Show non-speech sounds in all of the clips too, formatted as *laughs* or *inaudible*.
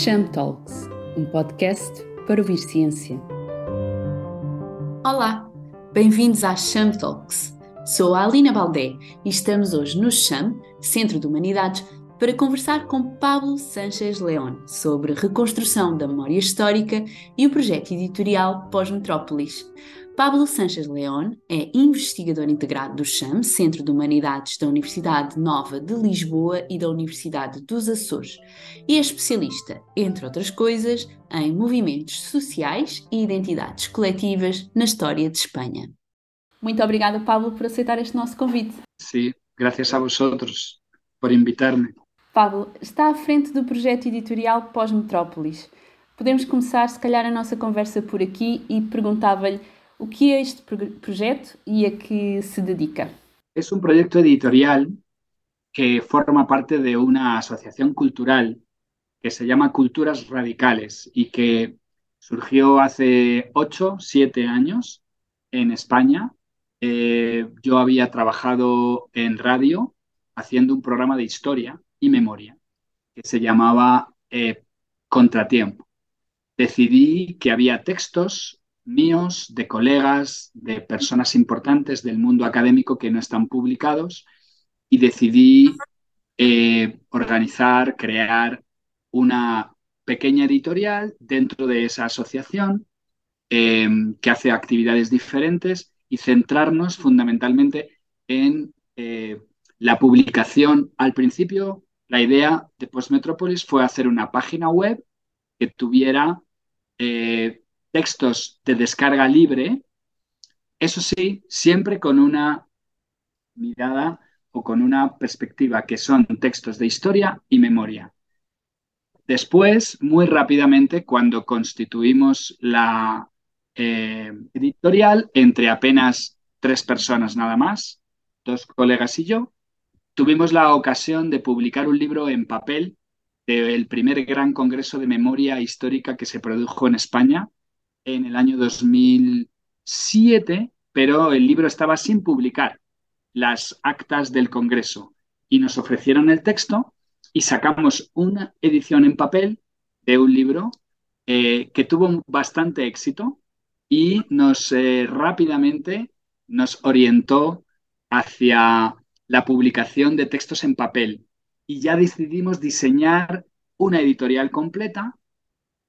Cham Talks, um podcast para ouvir ciência. Olá, bem-vindos à Cham Talks. Sou a Alina Baldé e estamos hoje no CHAM, Centro de Humanidades, para conversar com Pablo Sánchez León sobre reconstrução da memória histórica e o projeto editorial Pós-Metrópolis. Pablo Sanches León é investigador integrado do CHAM, Centro de Humanidades da Universidade Nova de Lisboa e da Universidade dos Açores, e é especialista, entre outras coisas, em movimentos sociais e identidades coletivas na história de Espanha. Muito obrigada, Pablo, por aceitar este nosso convite. Sim, graças a vosotros por invitar-me. Pablo, está à frente do projeto editorial Pós-Metrópolis. Podemos começar, se calhar, a nossa conversa por aqui e perguntava-lhe o que este projeto e a que se dedica? Es un proyecto editorial que forma parte de una asociación cultural que se llama Culturas Radicales y que surgió hace ocho, siete años en España. Eh, yo había trabajado en radio haciendo un programa de historia y memoria que se llamaba eh, Contratiempo. Decidí que había textos míos, de colegas, de personas importantes del mundo académico que no están publicados y decidí eh, organizar, crear una pequeña editorial dentro de esa asociación em, que hace actividades diferentes y centrarnos fundamentalmente en eh, la publicación. Al principio, la idea de Postmetropolis fue hacer una página web que tuviera eh, textos de descarga libre, eso sí, siempre con una mirada o con una perspectiva que son textos de historia y memoria. Después, muy rápidamente, cuando constituimos la eh, editorial, entre apenas tres personas nada más, dos colegas y yo, tuvimos la ocasión de publicar un libro en papel del primer gran congreso de memoria histórica que se produjo en España, en el año 2007, pero el libro estaba sin publicar las actas del Congreso. Y nos ofrecieron el texto y sacamos una edición en papel de un libro eh, que tuvo bastante éxito y nos eh, rápidamente nos orientó hacia la publicación de textos en papel. Y ya decidimos diseñar una editorial completa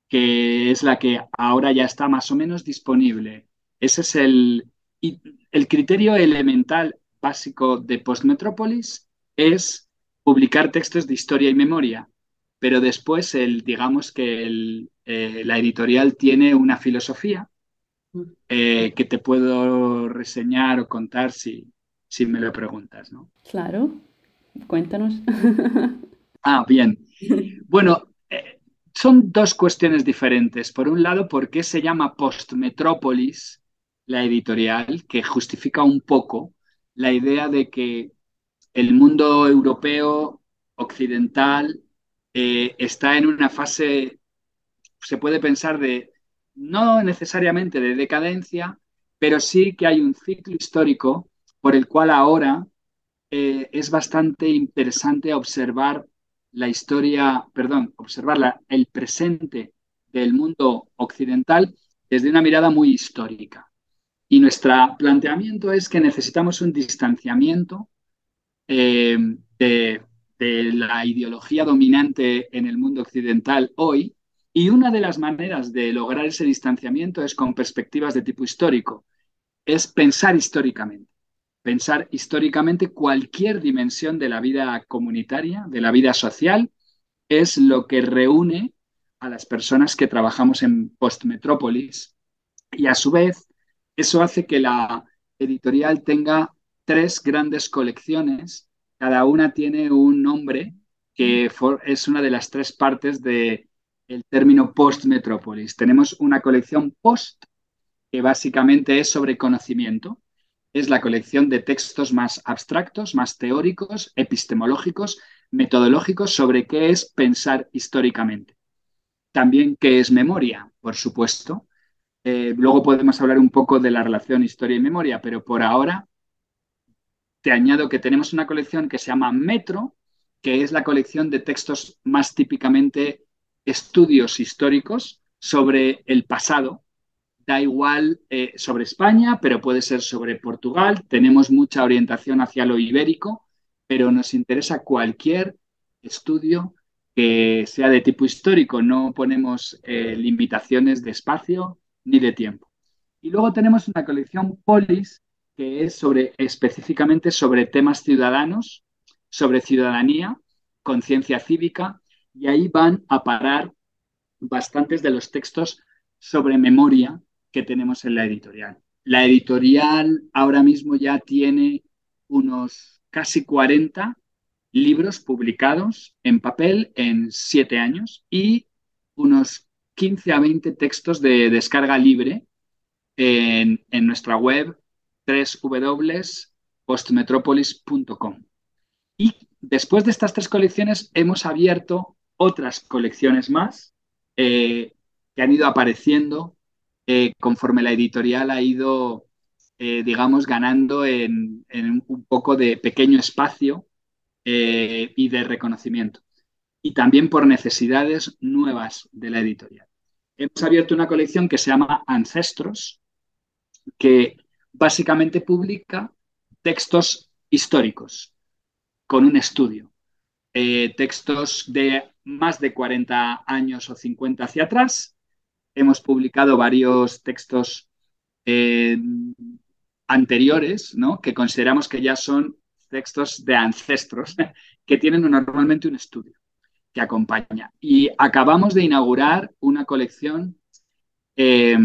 que es la que ahora ya está más o menos disponible. Ese es el, el criterio elemental básico de Postmetrópolis, es publicar textos de historia y memoria, pero después el, digamos que el, eh, la editorial tiene una filosofía eh, que te puedo reseñar o contar si, si me lo preguntas, ¿no? Claro, cuéntanos. *laughs* ah, bien. Bueno, son dos cuestiones diferentes. Por un lado, ¿por qué se llama Postmetrópolis la editorial? Que justifica un poco la idea de que el mundo europeo occidental eh, está en una fase, se puede pensar de, no necesariamente de decadencia, pero sí que hay un ciclo histórico por el cual ahora eh, es bastante interesante observar la historia, perdón, observar el presente del mundo occidental desde una mirada muy histórica. Y nuestro planteamiento es que necesitamos un distanciamiento eh, de, de la ideología dominante en el mundo occidental hoy, y una de las maneras de lograr ese distanciamiento es con perspectivas de tipo histórico, es pensar históricamente pensar históricamente cualquier dimensión de la vida comunitaria, de la vida social, es lo que reúne a las personas que trabajamos en Postmetrópolis. Y a su vez, eso hace que la editorial tenga tres grandes colecciones. Cada una tiene un nombre que es una de las tres partes del el término Postmetrópolis. Tenemos una colección post, que básicamente es sobre conocimiento, es la colección de textos más abstractos, más teóricos, epistemológicos, metodológicos sobre qué es pensar históricamente. También qué es memoria, por supuesto. Eh, luego podemos hablar un poco de la relación historia y memoria, pero por ahora te añado que tenemos una colección que se llama Metro, que es la colección de textos más típicamente estudios históricos sobre el pasado. Da igual eh, sobre España, pero puede ser sobre Portugal. Tenemos mucha orientación hacia lo ibérico, pero nos interesa cualquier estudio que sea de tipo histórico. No ponemos eh, limitaciones de espacio ni de tiempo. Y luego tenemos una colección Polis, que es específicamente sobre temas ciudadanos, sobre ciudadanía, conciencia cívica, y ahí van a parar bastantes de los textos sobre memoria que tenemos en la editorial. La editorial ahora mismo ya tiene unos casi 40 libros publicados en papel en siete años y unos 15 a 20 textos de descarga libre en, en nuestra web www.postmetropolis.com. Y después de estas tres colecciones hemos abierto otras colecciones más eh, que han ido apareciendo eh, conforme la editorial ha ido, eh, digamos, ganando en, un poco de pequeño espacio y de reconocimiento. Y también por necesidades nuevas de la editorial. Hemos abierto una colección que se llama Ancestros, que básicamente publica textos históricos con un estudio. textos de más de 40 años o 50 hacia atrás. Hemos publicado varios textos eh, anteriores, ¿no? que consideramos que ya son textos de ancestros, *laughs* que tienen normalmente un estudio que acompaña. Y acabamos de inaugurar una colección eh,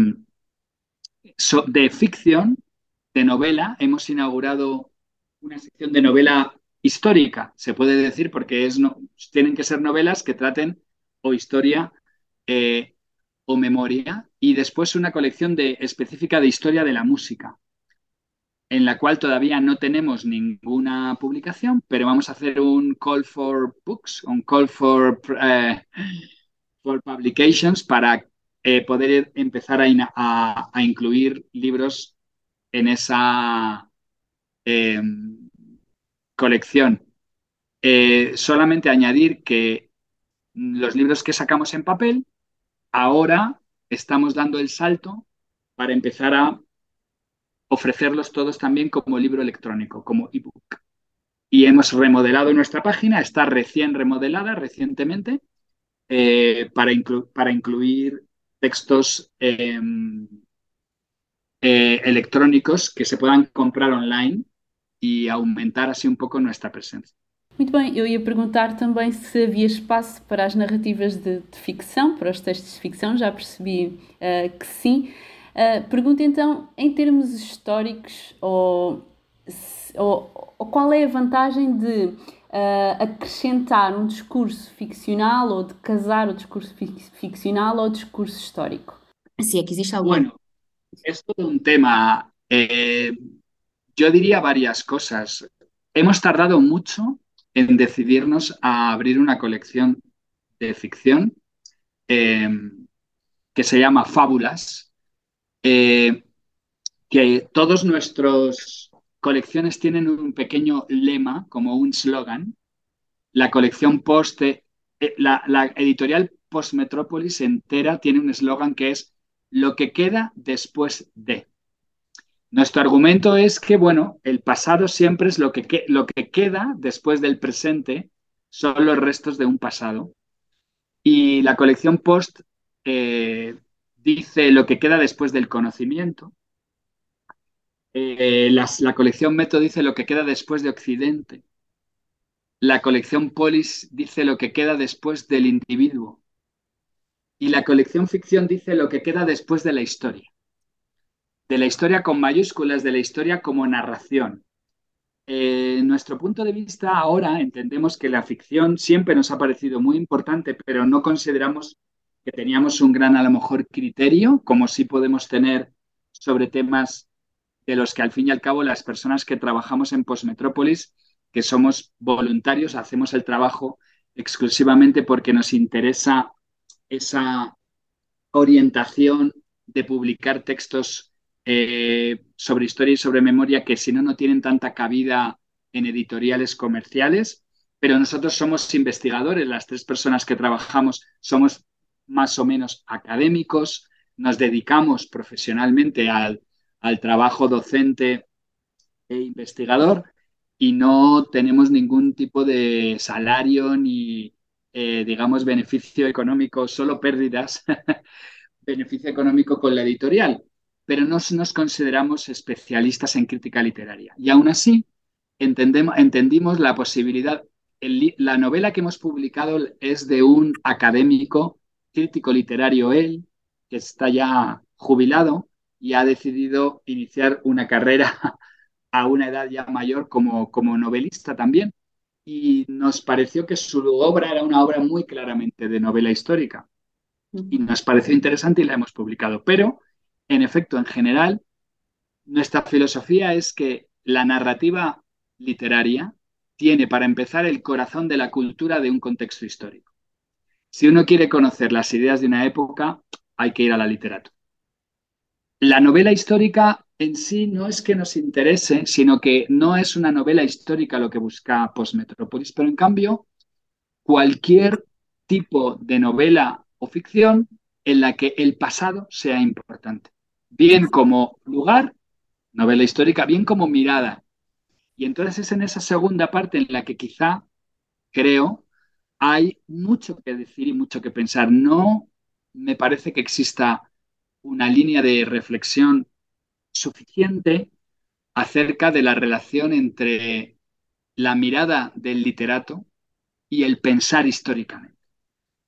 de ficción, de novela. Hemos inaugurado una sección de novela histórica, se puede decir, porque es no, tienen que ser novelas que traten o historia eh, o memoria, y después una colección de, específica de historia de la música, en la cual todavía no tenemos ninguna publicación, pero vamos a hacer un call for books, un call for, eh, for publications para eh, poder empezar a, incluir libros en esa em, colección. Eh, solamente añadir que los libros que sacamos en papel, ahora estamos dando el salto para empezar a ofrecerlos todos también como libro electrónico, como ebook. Y hemos remodelado nuestra página, está recién remodelada recientemente eh, para, para, incluir textos em, eh, electrónicos que se puedan comprar online e aumentar assim um pouco a nossa presença. Muito bem, eu ia perguntar também se havia espaço para as narrativas de, de ficção, para os textos de ficção, já percebi uh, que sim. Uh, pergunto então, em termos históricos, ou, ou, ou qual é a vantagem de uh, acrescentar um discurso ficcional ou de casar o discurso ficcional ao discurso histórico? Se é que existe algum. Bueno, é todo um tema. Eh, Yo diría varias cosas. Hemos tardado mucho en decidirnos a abrir una colección de ficción eh, que se llama Fábulas, eh, que todos nuestros colecciones tienen un pequeño lema, como un slogan. La colección post, eh, la, la editorial Post Metrópolis entera tiene un eslogan que es lo que queda después de. Nuestro argumento es que, bueno, el pasado siempre es lo que, lo que queda después del presente, son los restos de un pasado. Y la colección Post eh, dice lo que queda después del conocimiento. Eh, la colección Meto dice lo que queda después de Occidente. La colección Polis dice lo que queda después del individuo. Y la colección Ficción dice lo que queda después de la historia de la historia con mayúsculas, de la historia como narración. Eh, nuestro punto de vista ahora entendemos que la ficción siempre nos ha parecido muy importante, pero no consideramos que teníamos un gran, a lo mejor, criterio, como sí podemos tener sobre temas de los que al fin y al cabo las personas que trabajamos en Postmetrópolis, que somos voluntarios, hacemos el trabajo exclusivamente porque nos interesa esa orientación de publicar textos eh, sobre historia y sobre memoria que si no, no tienen tanta cabida en editoriales comerciales, pero nosotros somos investigadores, las tres personas que trabajamos somos más o menos académicos, nos dedicamos profesionalmente al, al trabajo docente e investigador y no tenemos ningún tipo de salario ni, eh, digamos, beneficio económico, solo pérdidas, *laughs* beneficio económico con la editorial, pero no nos consideramos especialistas en crítica literaria. Y aún así, entendemos, entendimos la posibilidad, la novela que hemos publicado es de un académico, crítico literario él, que está ya jubilado y ha decidido iniciar una carrera *laughs* a una edad ya mayor como, como novelista también. Y nos pareció que su obra era una obra muy claramente de novela histórica. Y nos pareció interesante y la hemos publicado. Pero, en efecto, en general, nuestra filosofía es que la narrativa literaria tiene, para empezar, el corazón de la cultura de un contexto histórico. Si uno quiere conocer las ideas de una época, hay que ir a la literatura. La novela histórica en sí no es que nos interese, sino que no es una novela histórica lo que busca Postmetrópolis, pero en cambio, cualquier tipo de novela o ficción en la que el pasado sea importante, bien como lugar, novela histórica, bien como mirada. Y entonces es en esa segunda parte en la que quizá, creo, hay mucho que decir y mucho que pensar. No me parece que exista una línea de reflexión suficiente acerca de la relación entre la mirada del literato y el pensar históricamente.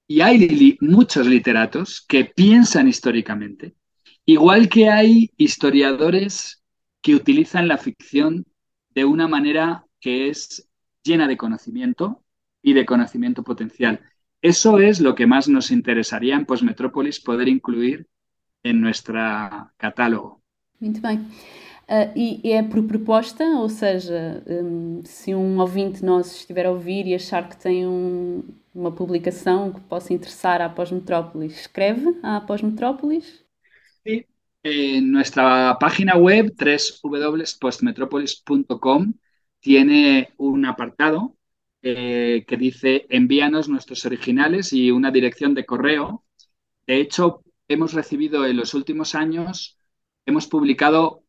Y hay muchos literatos que piensan históricamente, igual que hay historiadores que utilizan la ficción de una manera que es llena de conocimiento y de conocimiento potencial. Eso es lo que más nos interesaría en Postmetrópolis poder incluir en nuestro catálogo. Muito bem. Uh, e é por proposta, ou seja, um, se um ouvinte nosso estiver a ouvir e achar que tem um, uma publicação que possa interessar à Pós-Metrópolis, escreve à Pós-Metrópolis? En nuestra página web www.postmetropolis.com tiene un apartado eh, que dice envíanos nuestros originales y una dirección de correo. De hecho, hemos recibido en los últimos años, hemos publicado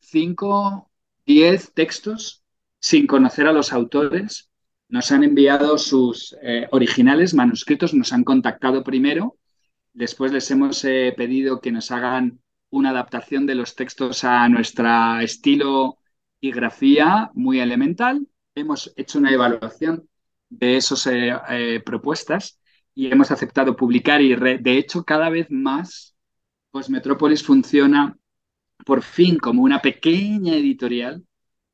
5, 10 textos sin conocer a los autores. Nos han enviado sus eh, originales manuscritos, nos han contactado primero, después les hemos eh, pedido que nos hagan una adaptación de los textos a nuestro estilo y grafía muy elemental. Hemos hecho una evaluación de esas eh, propuestas y hemos aceptado publicar y de hecho cada vez más pues Metrópolis funciona por fin como una pequeña editorial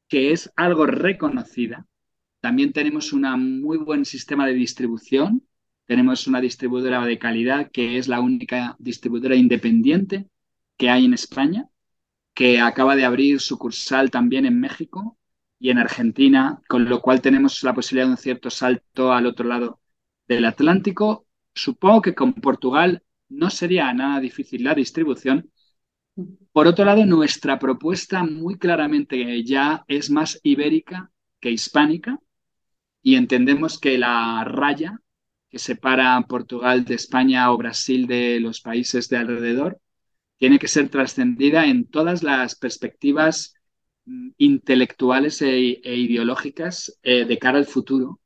que es algo reconocida. También tenemos un muy buen sistema de distribución. Tenemos una distribuidora de calidad que es la única distribuidora independiente que hay en España, que acaba de abrir sucursal también en México y en Argentina, con lo cual tenemos la posibilidad de un cierto salto al otro lado del Atlántico. Supongo que con Portugal no sería nada difícil la distribución. Por otro lado, nuestra propuesta muy claramente ya es más ibérica que hispánica y entendemos que la raya que separa Portugal de España o Brasil de los países de alrededor tiene que ser trascendida en todas las perspectivas mm, intelectuales e, e ideológicas eh, de cara al futuro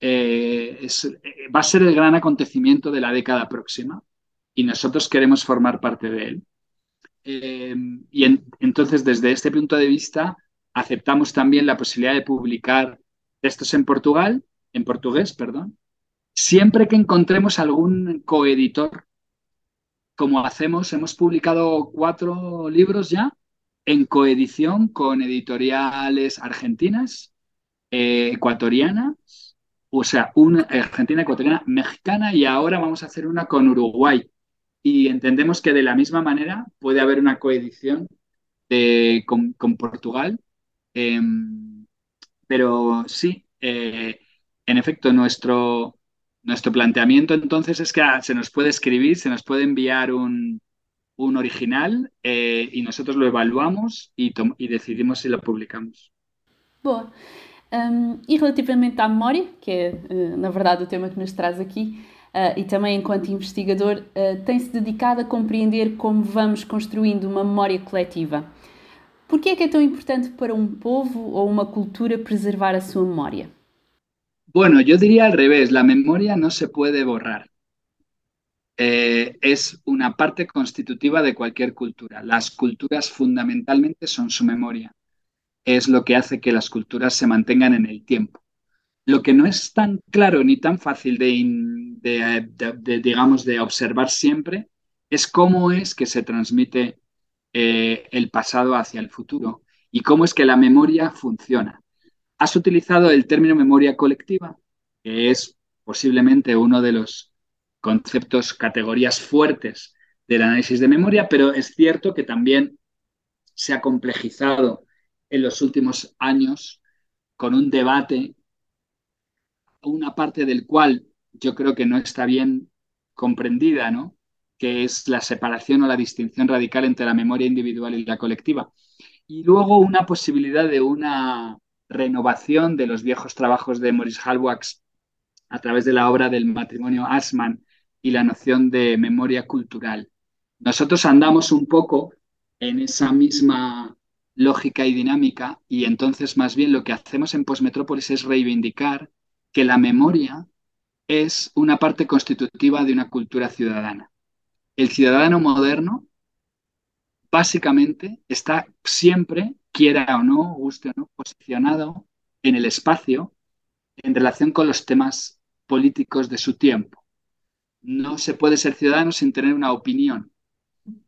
eh, eh, va a ser el gran acontecimiento de la década próxima y nosotros queremos formar parte de él. Y entonces, desde este punto de vista, aceptamos también la posibilidad de publicar textos en Portugal, en portugués, perdón, siempre que encontremos algún coeditor, como hacemos, hemos publicado cuatro libros ya en coedición con editoriales argentinas, ecuatorianas o sea, una argentina, ecuatoriana, mexicana y ahora vamos a hacer una con Uruguay. Y entendemos que de la misma manera puede haber una coedición con, Portugal. Em, pero sí, eh, en efecto, nuestro, nuestro planteamiento entonces es que ah, se nos puede escribir, se nos puede enviar un, original eh, y nosotros lo evaluamos y, y decidimos si lo publicamos. Um, e relativamente à memória, que é uh, na verdade o tema que nos traz aqui, uh, e também enquanto investigador, uh, tem-se dedicado a compreender como vamos construindo uma memória coletiva. Por que é que é tão importante para um povo ou uma cultura preservar a sua memória? Bueno, yo diría al revés, la memoria no se puede borrar. Eh, es una parte constitutiva de cualquier cultura. Las culturas fundamentalmente son su memoria. Es lo que hace que las culturas se mantengan en el tiempo. Lo que no es tan claro ni tan fácil de, digamos, de observar siempre es cómo es que se transmite eh, el pasado hacia el futuro y cómo es que la memoria funciona. Has utilizado el término memoria colectiva, que es posiblemente uno de los conceptos, categorías fuertes del análisis de memoria, pero es cierto que también se ha complejizado en los últimos años con un debate, una parte del cual yo creo que no está bien comprendida, ¿no? que es la separación o la distinción radical entre la memoria individual y la colectiva. Y luego una posibilidad de una renovación de los viejos trabajos de Maurice Halbwachs a través de la obra del matrimonio Asman y la noción de memoria cultural. Nosotros andamos un poco en esa misma lógica y dinámica y entonces más bien lo que hacemos en Postmetrópolis es reivindicar que la memoria es una parte constitutiva de una cultura ciudadana. El ciudadano moderno básicamente está siempre, quiera o no, guste o no, posicionado en el espacio en relación con los temas políticos de su tiempo no se puede ser ciudadano sin tener una opinión.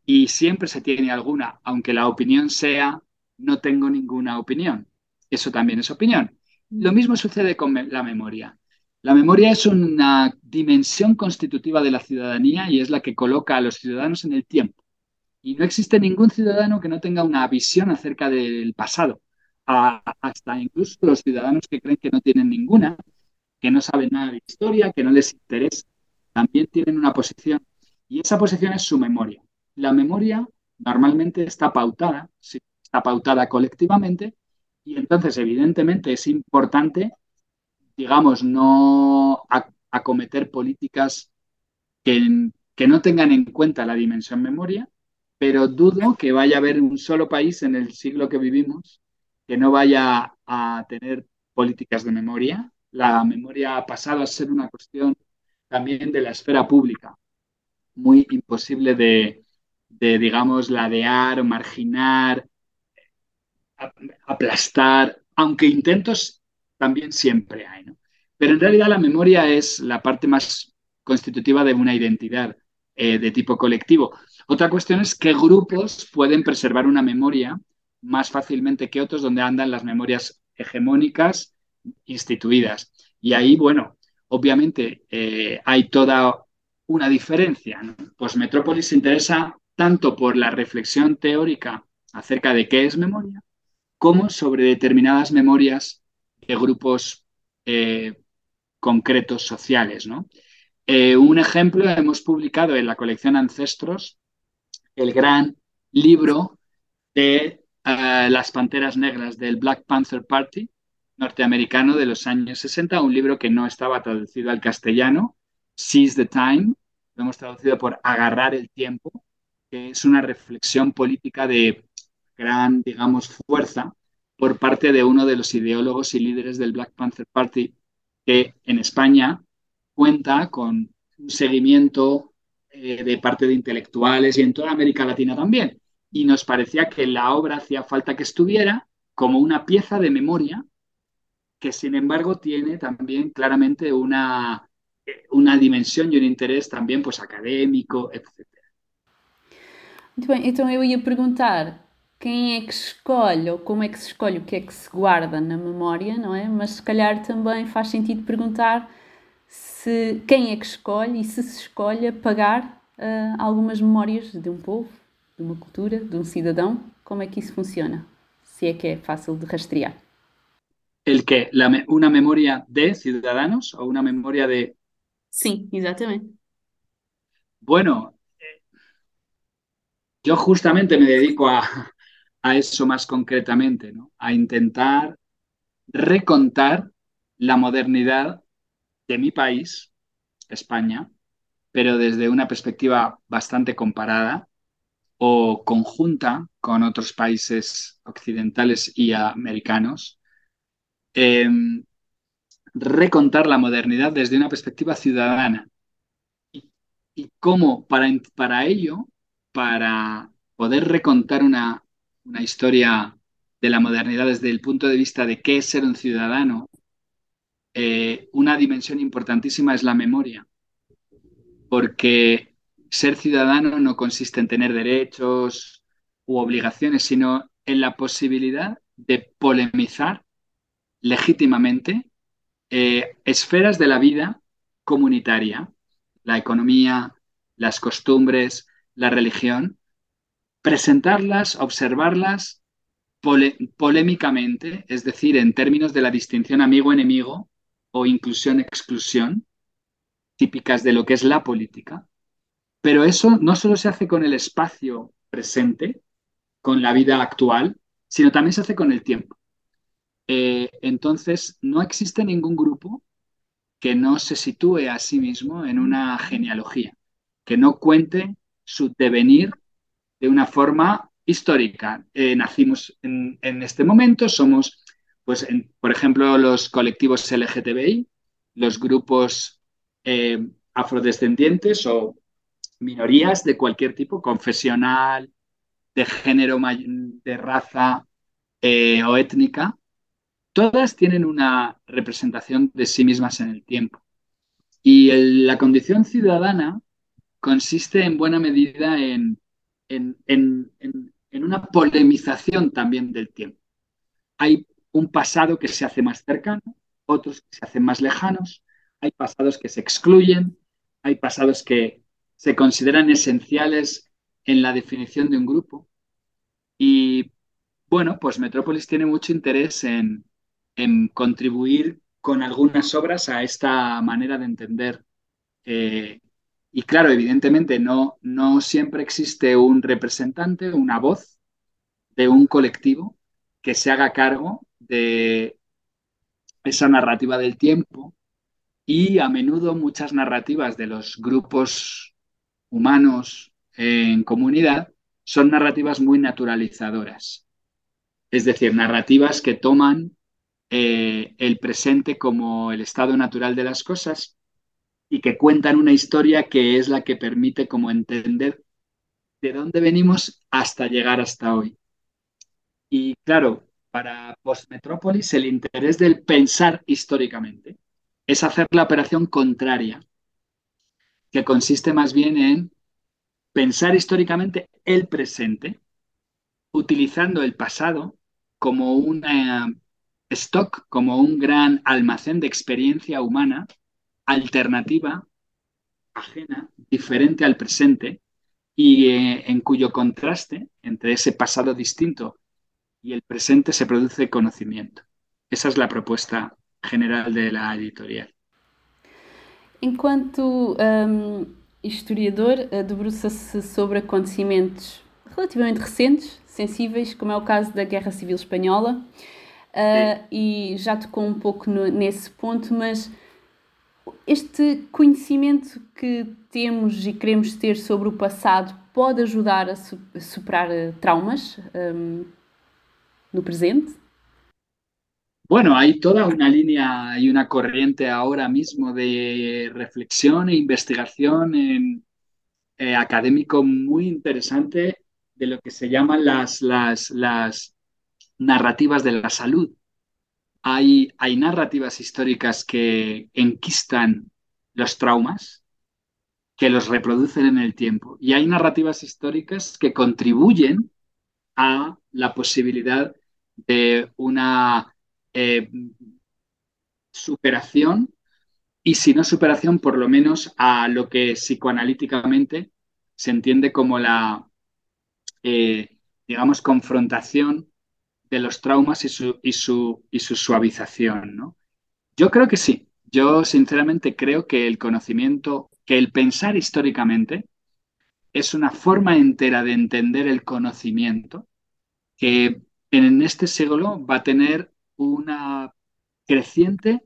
Y siempre se tiene alguna, aunque la opinión sea no tengo ninguna opinión. Eso también es opinión. Lo mismo sucede con la memoria. La memoria es una dimensión constitutiva de la ciudadanía y es la que coloca a los ciudadanos en el tiempo. Y no existe ningún ciudadano que no tenga una visión acerca del pasado. hasta incluso los ciudadanos que creen que no tienen ninguna, que no saben nada de historia, que no les interesa también tienen una posición y esa posición es su memoria. La memoria normalmente está pautada, está pautada colectivamente y entonces evidentemente es importante, digamos, no acometer políticas que, que no tengan en cuenta la dimensión memoria, pero dudo que vaya a haber un solo país en el siglo que vivimos que no vaya a tener políticas de memoria. La memoria ha pasado a ser una cuestión también de la esfera pública, muy imposible de, digamos, ladear marginar, aplastar, aunque intentos también siempre hay, ¿no? Pero en realidad la memoria es la parte más constitutiva de una identidad eh, de tipo colectivo. Otra cuestión es qué grupos pueden preservar una memoria más fácilmente que otros donde andan las memorias hegemónicas instituidas. Y ahí, bueno, obviamente eh, hay toda una diferencia. Pues Metrópolis se interesa tanto por la reflexión teórica acerca de qué es memoria, como sobre determinadas memorias de grupos eh, concretos sociales. Eh, un ejemplo, hemos publicado en la colección Ancestros el gran libro de las Panteras Negras del Black Panther Party, norteamericano de los años 60, un libro que no estaba traducido al castellano, Seize the Time, lo hemos traducido por Agarrar el tiempo, que es una reflexión política de gran, digamos, fuerza por parte de uno de los ideólogos y líderes del Black Panther Party, que en España cuenta con un seguimiento eh, de parte de intelectuales y en toda América Latina también. Y nos parecía que la obra hacía falta que estuviera como una pieza de memoria que sin embargo tiene también claramente una, una dimensión y un interés también pues académico, etc. Muito bem, então eu ia perguntar quem é que escolhe ou como é que se escolhe o que é que se guarda na memória, não é? Mas se calhar também faz sentido perguntar se quem é que escolhe e se se escolhe apagar uh, algumas memórias de um povo, de uma cultura, de um cidadão, como é que isso funciona? Se é que é fácil de rastrear. ¿El qué? ¿Una memoria de ciudadanos o una memoria de...? Sí, exactamente. Bueno, eh, yo justamente me dedico a, a eso más concretamente, ¿no? A intentar recontar la modernidad de mi país, España, pero desde una perspectiva bastante comparada o conjunta con otros países occidentales y americanos, em, recontar la modernidad desde una perspectiva ciudadana. Y, cómo para, para ello, para poder recontar una, una historia de la modernidad desde el punto de vista de qué es ser un ciudadano, eh, una dimensión importantísima es la memoria, porque ser ciudadano no consiste en tener derechos u obligaciones, sino en la posibilidad de polemizar legítimamente eh, esferas de la vida comunitaria, la economía, las costumbres, la religión, presentarlas, observarlas polémicamente, es decir, en términos de la distinción amigo-enemigo o inclusión-exclusión, típicas de lo que es la política. Pero eso no solo se hace con el espacio presente, con la vida actual, sino también se hace con el tiempo. Eh, entonces, no existe ningún grupo que no se sitúe a sí mismo en una genealogía, que no cuente su devenir de una forma histórica. Eh, nacimos en, este momento, somos, pues, por ejemplo, los colectivos LGTBI, los grupos eh, afrodescendientes o minorías de cualquier tipo, confesional, de género, de raza eh, o étnica, todas tienen una representación de sí mismas en el tiempo. Y la condición ciudadana consiste en buena medida en, en, en una polemización también del tiempo. Hay un pasado que se hace más cercano, otros que se hacen más lejanos, hay pasados que se excluyen, hay pasados que se consideran esenciales en la definición de un grupo. Y bueno, pues Metrópolis tiene mucho interés en, contribuir con algunas obras a esta manera de entender eh, y claro, evidentemente no, no siempre existe un representante, una voz de un colectivo que se haga cargo de esa narrativa del tiempo y a menudo muchas narrativas de los grupos humanos en comunidad son narrativas muy naturalizadoras, es decir, narrativas que toman eh, el presente como el estado natural de las cosas y que cuentan una historia que es la que permite como entender de dónde venimos hasta llegar hasta hoy. Y claro, para Postmetrópolis el interés del pensar históricamente es hacer la operación contraria, que consiste más bien en pensar históricamente el presente, utilizando el pasado como un stock, como un gran almacén de experiencia humana alternativa, ajena, diferente al presente y eh, en cuyo contraste entre ese pasado distinto y el presente se produce conocimiento. Esa es la propuesta general de la editorial. Enquanto um, historiador, uh, debruça-se sobre acontecimentos relativamente recentes, sensíveis, como é o caso da Guerra Civil Espanhola, uh, e já tocou um pouco no, nesse ponto, mas este conhecimento que temos e queremos ter sobre o pasado pode ayudar a, superar eh, traumas um, presente? Bueno, hay toda una línea y una corriente ahora mismo de reflexión e investigación en, eh, académico muy interesante de lo que se llaman las, las, las narrativas de la salud. Hay, narrativas históricas que enquistan los traumas, que los reproducen en el tiempo. Y hay narrativas históricas que contribuyen a la posibilidad de una eh, superación, y si no superación, por lo menos a lo que psicoanalíticamente se entiende como la, eh, digamos, confrontación de los traumas y su, y su, y su suavización, ¿no? Yo creo que sí. Yo sinceramente creo que el conocimiento, que el pensar históricamente es una forma entera de entender el conocimiento que en este siglo va a tener una creciente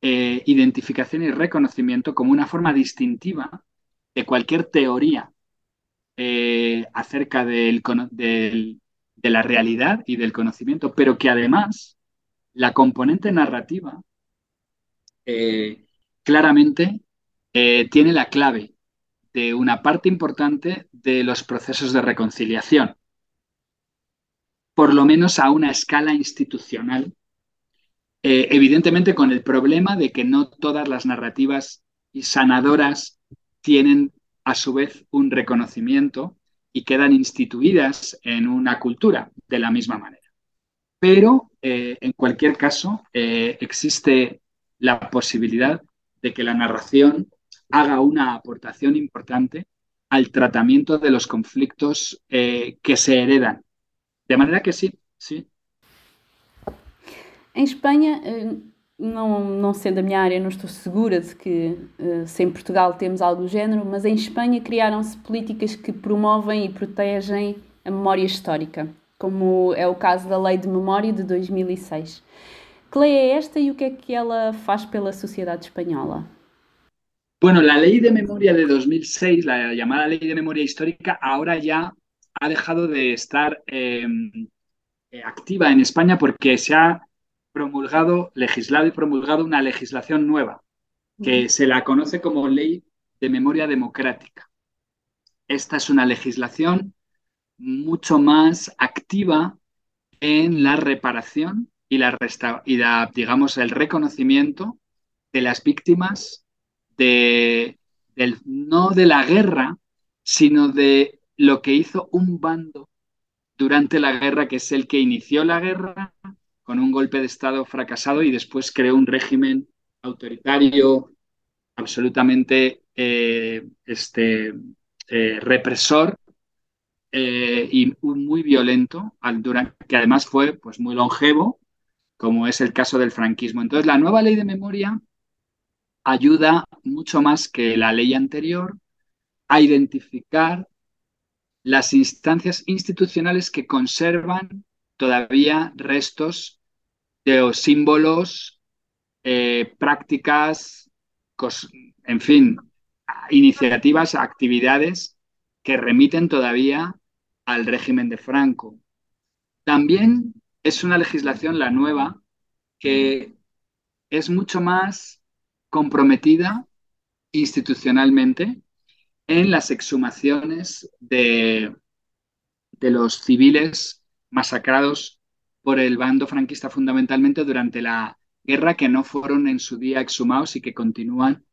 eh, identificación y reconocimiento como una forma distintiva de cualquier teoría eh, acerca de la realidad y del conocimiento, pero que además la componente narrativa eh, claramente tiene la clave de una parte importante de los procesos de reconciliación, por lo menos a una escala institucional, evidentemente con el problema de que no todas las narrativas sanadoras tienen a su vez un reconocimiento y quedan instituidas en una cultura de la misma manera. Pero eh, en cualquier caso eh, existe la posibilidad de que la narración haga una aportación importante al tratamiento de los conflictos eh, que se heredan. De manera que sí, sí. En España não, não sendo a minha área, não estou segura de que uh, se em Portugal temos algo do género, mas em Espanha criaram-se políticas que promovem e protegem a memória histórica, como é o caso da Lei de Memória de 2006. Que lei é esta e o que é que ela faz pela sociedade espanhola? Bueno, la ley de memoria de 2006, la llamada ley de memoria histórica, ahora ya ha dejado de estar eh, activa en España porque se ha promulgado, legislado y promulgado una legislación nueva, que se la conoce como Ley de Memoria Democrática. Esta es una legislación mucho más activa en la reparación y la, y digamos, el reconocimiento de las víctimas de, del, no de la guerra, sino de lo que hizo un bando durante la guerra, que es el que inició la guerra con un golpe de Estado fracasado y después creó un régimen autoritario absolutamente eh, este, eh, represor eh, y muy violento, que además fue pues, muy longevo, como es el caso del franquismo. Entonces, la nueva ley de memoria ayuda mucho más que la ley anterior a identificar las instancias institucionales que conservan todavía restos de símbolos, eh, prácticas, en fin, iniciativas, actividades que remiten todavía al régimen de Franco. También es una legislación, la nueva, que es mucho más comprometida institucionalmente en las exhumaciones de, de los civiles masacrados por el bando franquista fundamentalmente durante la guerra que no fueron en su día exhumados y que continúan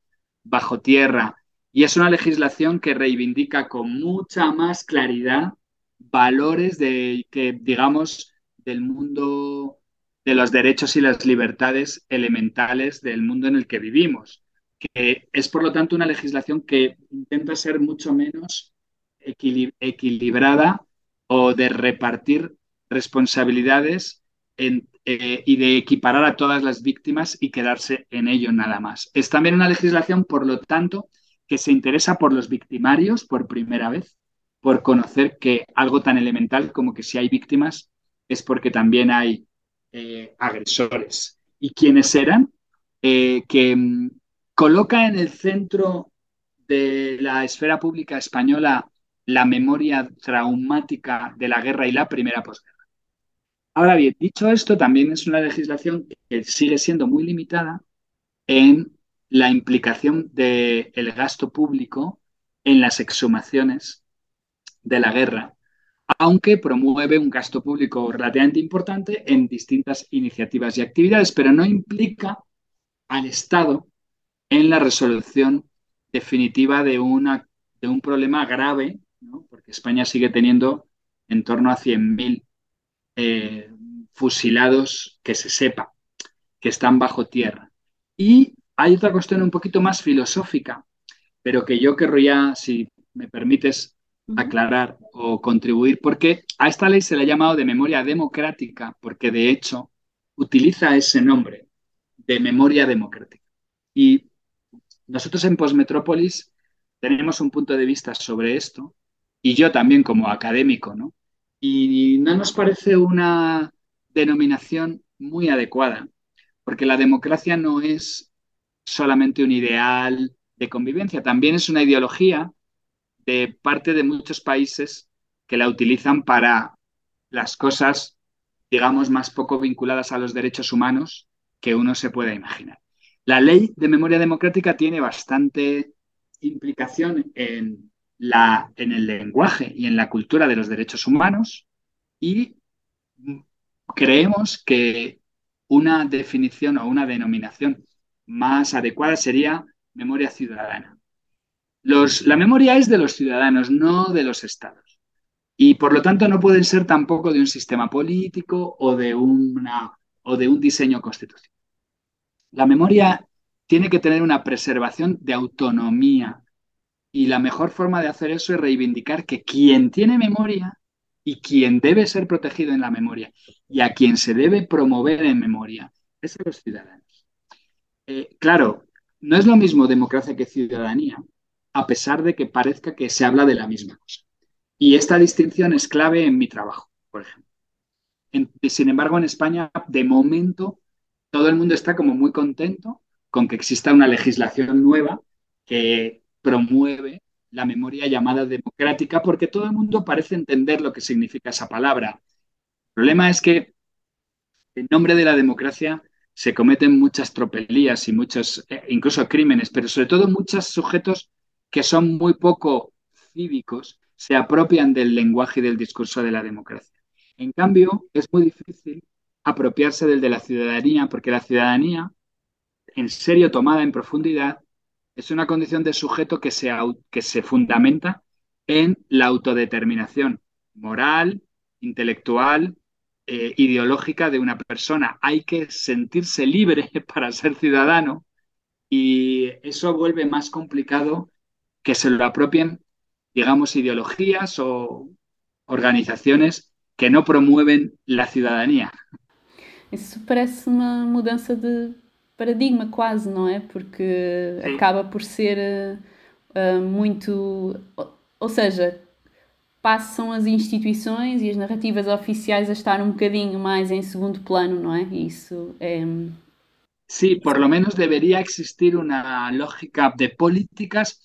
bajo tierra. Y es una legislación que reivindica con mucha más claridad valores de que digamos del mundo de los derechos y las libertades elementales del mundo en el que vivimos, que es por lo tanto una legislación que intenta ser mucho menos equilibrada o de repartir responsabilidades eh, y de equiparar a todas las víctimas y quedarse en ello nada más. Es también una legislación, por lo tanto, que se interesa por los victimarios por primera vez, por conocer que algo tan elemental como que si hay víctimas es porque también hay eh, agresores. ¿Y quiénes eran? Eh, que mm, coloca en el centro de la esfera pública española la memoria traumática de la guerra y la primera posguerra. Ahora bien, dicho esto, también es una legislación que sigue siendo muy limitada en la implicación del gasto público en las exhumaciones de la guerra, aunque promueve un gasto público relativamente importante en distintas iniciativas y actividades, pero no implica al Estado en la resolución definitiva de, una, de un problema grave, porque España sigue teniendo en torno a 100.000 eh, fusilados que se sepa, que están bajo tierra. Y hay otra cuestión un poquito más filosófica, pero que yo querría, si me permites, aclarar o contribuir, porque a esta ley se le ha llamado de memoria democrática, porque de hecho utiliza ese nombre de memoria democrática. Y nosotros en Postmetrópolis tenemos un punto de vista sobre esto, y yo también como académico, ¿no? Y no nos parece una denominación muy adecuada, porque la democracia no es solamente un ideal de convivencia. También es una ideología de parte de muchos países que la utilizan para las cosas, digamos, más poco vinculadas a los derechos humanos que uno se pueda imaginar. La ley de memoria democrática tiene bastante implicación en, la, en el lenguaje y en la cultura de los derechos humanos y creemos que una definición o una denominación más adecuada sería memoria ciudadana. La memoria es de los ciudadanos, no de los estados. Y por lo tanto no pueden ser tampoco de un sistema político o de, una, o de un diseño constitucional. La memoria tiene que tener una preservación de autonomía y la mejor forma de hacer eso es reivindicar que quien tiene memoria y quien debe ser protegido en la memoria y a quien se debe promover en memoria es a los ciudadanos. Eh, claro, no es lo mismo democracia que ciudadanía, a pesar de que parezca que se habla de la misma cosa. Y esta distinción es clave en mi trabajo, por ejemplo. sin embargo, en España, de momento, todo el mundo está como muy contento con que exista una legislación nueva que promueve la memoria llamada democrática, porque todo el mundo parece entender lo que significa esa palabra. El problema es que en nombre de la democracia se cometen muchas tropelías y muchos, eh, incluso crímenes, pero sobre todo muchos sujetos que son muy poco cívicos se apropian del lenguaje y del discurso de la democracia. En cambio, es muy difícil apropiarse del de la ciudadanía, porque la ciudadanía, en serio tomada en profundidad, es una condición de sujeto que se, que se fundamenta en la autodeterminación moral, intelectual, eh, ideológica de una persona. Hay que sentirse libre *laughs* para ser ciudadano y eso vuelve más complicado que se lo apropien, digamos, ideologías o organizaciones que no promueven la ciudadanía. Eso parece una mudanza de paradigma quase, não é? Porque Sim. acaba por ser uh, muito. Ou seja, passam as instituições e as narrativas oficiais a estar um bocadinho mais em segundo plano, não é? Isso é. Sí, por lo menos debería existir una lógica de políticas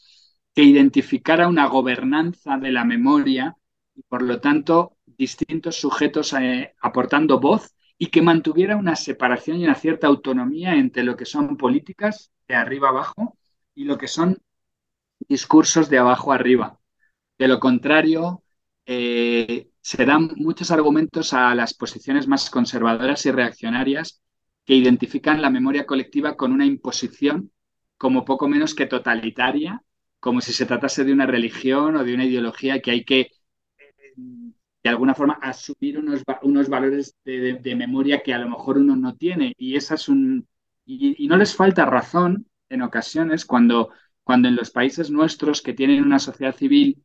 que identificara una gobernanza de la memoria y por lo tanto distintos sujetos eh, aportando voz y que mantuviera una separación y una cierta autonomía entre lo que son políticas de arriba abajo y lo que son discursos de abajo arriba. De lo contrario, eh, se dan muchos argumentos a las posiciones más conservadoras y reaccionarias que identifican la memoria colectiva con una imposición como poco menos que totalitaria, como si se tratase de una religión o de una ideología que hay que de alguna forma asumir unos, unos valores de, memoria que a lo mejor uno no tiene. Y, esa es un, y, no les falta razón en ocasiones cuando, cuando en los países nuestros que tienen una sociedad civil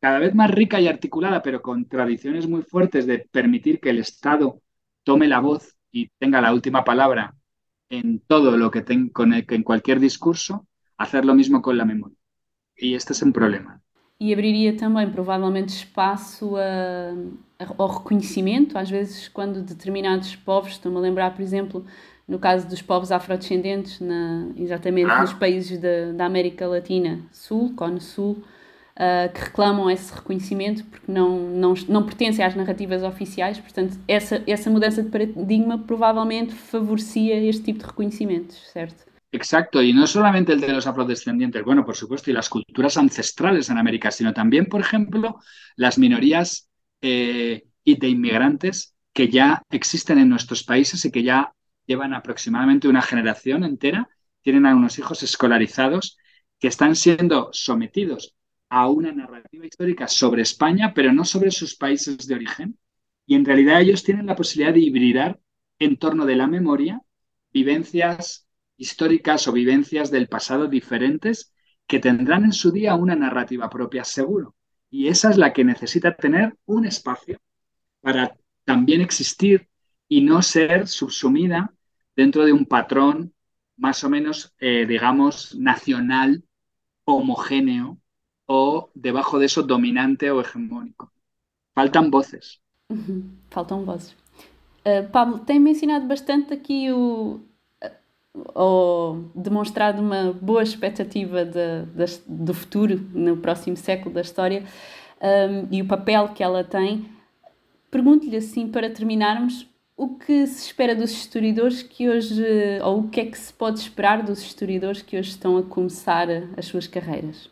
cada vez más rica y articulada, pero con tradiciones muy fuertes de permitir que el Estado tome la voz y tenga la última palabra en todo lo que tenga, en cualquier discurso, hacer lo mismo con la memoria. Y este es un problema. E abriria também provavelmente espaço a, a, ao reconhecimento. Às vezes, quando determinados povos, estou-me a lembrar, por exemplo, no caso dos povos afrodescendentes, na, exatamente ah. nos países da, da América Latina Sul, Cone Sul, uh, que reclamam esse reconhecimento porque não, não, não pertencem às narrativas oficiais. Portanto, essa, essa mudança de paradigma provavelmente favorecia este tipo de reconhecimentos, certo? Exacto, y no solamente el de los afrodescendientes, bueno, por supuesto, y las culturas ancestrales en América, sino también, por ejemplo, las minorías eh, y de inmigrantes que ya existen en nuestros países y que ya llevan aproximadamente una generación entera, tienen a unos hijos escolarizados que están siendo sometidos a una narrativa histórica sobre España, pero no sobre sus países de origen. Y en realidad ellos tienen la posibilidad de hibridar en torno de la memoria vivencias históricas o vivencias del pasado diferentes que tendrán en su día una narrativa propia, seguro. Y esa es la que necesita tener un espacio para también existir y no ser subsumida dentro de un patrón más o menos, eh, digamos, nacional, homogéneo o debajo de eso dominante o hegemónico. Faltan voces. Faltan voces. Uh, Pablo, tem mencionado bastante aqui o, ou demonstrado uma boa expectativa de, de, do futuro no próximo século da história um, e o papel que ela tem. Pergunto-lhe assim, para terminarmos, o que se espera dos historiadores que hoje, ou o que é que se pode esperar dos historiadores que hoje estão a começar as suas carreiras?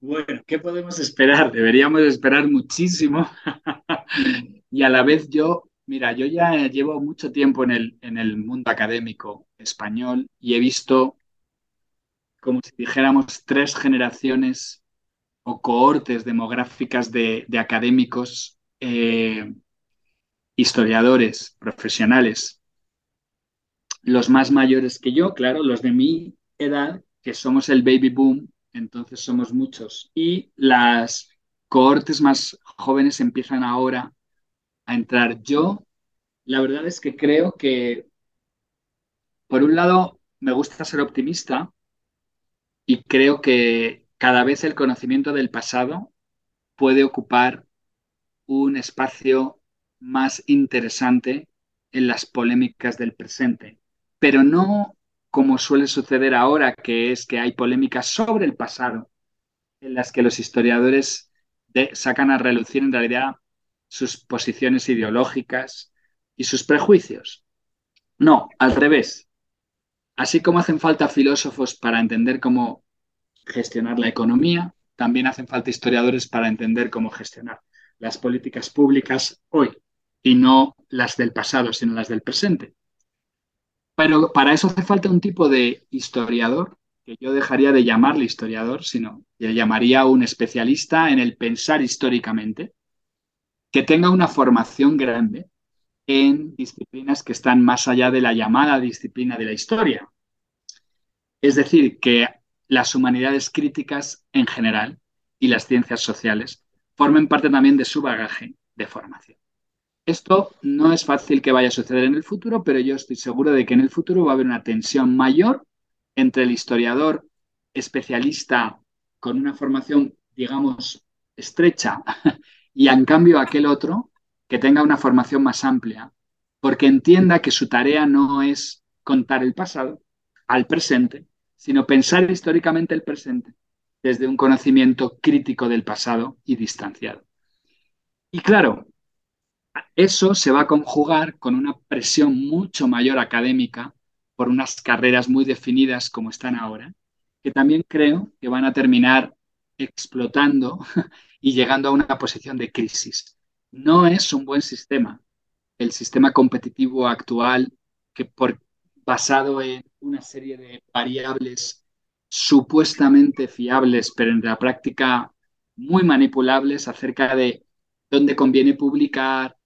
Bueno, ¿qué podemos esperar? Deberíamos esperar muchísimo. *laughs* y a la vez yo, mira, yo ya llevo mucho tiempo en el, en el mundo académico español y he visto, como si dijéramos, tres generaciones o cohortes demográficas de, académicos, eh, historiadores, profesionales. Los más mayores que yo, claro, los de mi edad, que somos el baby boom, entonces somos muchos. Y las cohortes más jóvenes empiezan ahora a entrar. Yo, la verdad es que creo que, por un lado, me gusta ser optimista y creo que cada vez el conocimiento del pasado puede ocupar un espacio más interesante en las polémicas del presente, pero no como suele suceder ahora, que es que hay polémicas sobre el pasado, en las que los historiadores sacan a relucir en realidad sus posiciones ideológicas y sus prejuicios. No, al revés. Así como hacen falta filósofos para entender cómo gestionar la economía, también hacen falta historiadores para entender cómo gestionar las políticas públicas hoy y no las del pasado, sino las del presente. Pero para eso hace falta un tipo de historiador, que yo dejaría de llamarle historiador, sino le llamaría un especialista en el pensar históricamente, que tenga una formación grande en disciplinas que están más allá de la llamada disciplina de la historia. Es decir, que las humanidades críticas en general y las ciencias sociales formen parte también de su bagaje de formación. Esto no es fácil que vaya a suceder en el futuro, pero yo estoy seguro de que en el futuro va a haber una tensión mayor entre el historiador especialista con una formación, digamos, estrecha y en cambio aquel otro que tenga una formación más amplia, porque entienda que su tarea no es contar el pasado al presente, sino pensar históricamente el presente desde un conocimiento crítico del pasado y distanciado. Y claro, eso se va a conjugar con una presión mucho mayor académica por unas carreras muy definidas como están ahora, que también creo que van a terminar explotando *laughs* y llegando a una posición de crisis. No es un buen sistema. El sistema competitivo actual, que por, basado en una serie de variables supuestamente fiables, pero en la práctica muy manipulables acerca de dónde conviene publicar,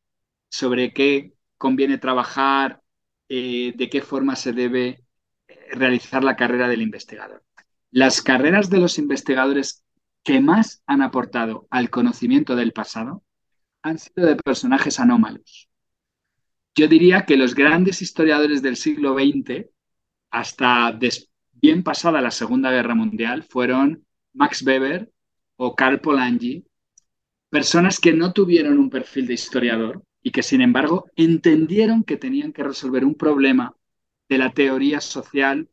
sobre qué conviene trabajar, eh, de qué forma se debe eh, realizar la carrera del investigador. Las carreras de los investigadores que más han aportado al conocimiento del pasado han sido de personajes anómalos. Yo diría que los grandes historiadores del siglo XX, hasta bien pasada la Segunda Guerra Mundial, fueron Max Weber o Karl Polanyi, personas que no tuvieron un perfil de historiador, y que sin embargo entendieron que tenían que resolver un problema de la teoría social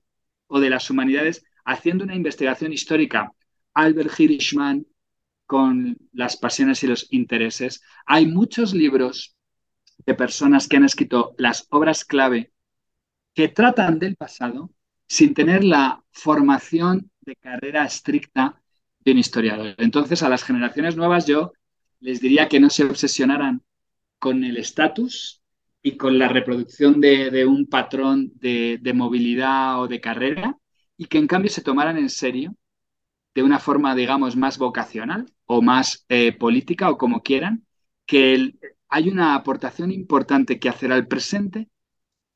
o de las humanidades haciendo una investigación histórica. Albert Hirschman con las pasiones y los intereses. Hay muchos libros de personas que han escrito las obras clave que tratan del pasado sin tener la formación de carrera estricta de un historiador. Entonces, a las generaciones nuevas yo les diría que no se obsesionaran con el estatus y con la reproducción de, un patrón de, movilidad o de carrera y que en cambio se tomaran en serio de una forma, digamos, más vocacional o más eh, política o como quieran, que hay una aportación importante que hacer al presente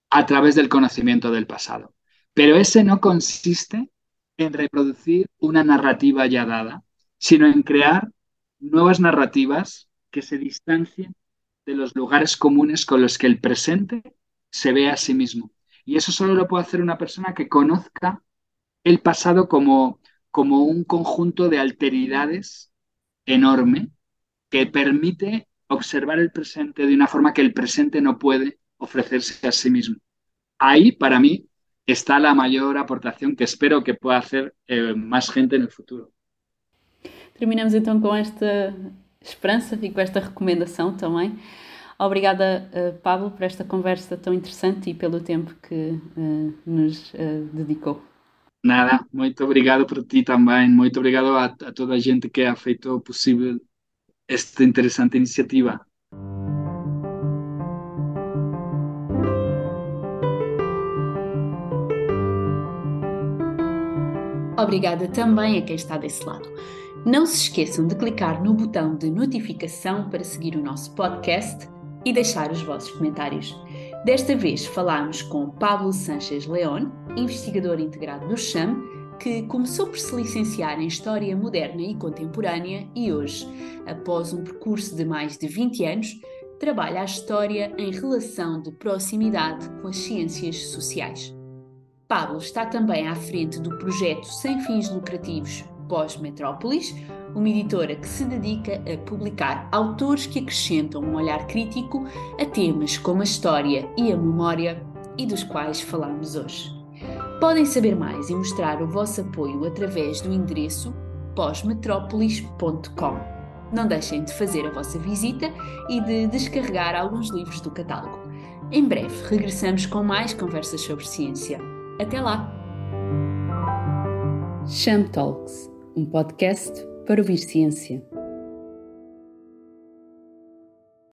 a través del conocimiento del pasado. Pero ese no consiste en reproducir una narrativa ya dada, sino en crear nuevas narrativas que se distancien de los lugares comunes con los que el presente se ve a sí mismo. Y eso solo lo puede hacer una persona que conozca el pasado como, como un conjunto de alteridades enorme que permite observar el presente de una forma que el presente no puede ofrecerse a sí mismo. Ahí, para mí, está la mayor aportación que espero que pueda hacer eh, más gente en el futuro. Terminamos então com esta esperança e com esta recomendação também. Obrigada, uh, Pablo, por esta conversa tão interessante e pelo tempo que uh, nos uh, dedicou. Nada, muito obrigado por ti também. Muito obrigado a, a toda a gente que ha feito possível esta interessante iniciativa. Obrigada também a quem está desse lado. Não se esqueçam de clicar no botão de notificação para seguir o nosso podcast e deixar os vossos comentários. Desta vez falámos com Pablo Sanchez León, investigador integrado do CHAM, que começou por se licenciar em História Moderna e Contemporânea e hoje, após um percurso de mais de 20 anos, trabalha a história em relação de proximidade com as ciências sociais. Pablo está também à frente do projeto sem fins lucrativos Pós-Metrópolis, uma editora que se dedica a publicar autores que acrescentam um olhar crítico a temas como a história e a memória e dos quais falamos hoje. Podem saber mais e mostrar o vosso apoio através do endereço pós-metrópolis.com. Não deixem de fazer a vossa visita e de descarregar alguns livros do catálogo. Em breve regressamos com mais conversas sobre ciência. Até lá! Sham Talks, um podcast para ouvir ciência.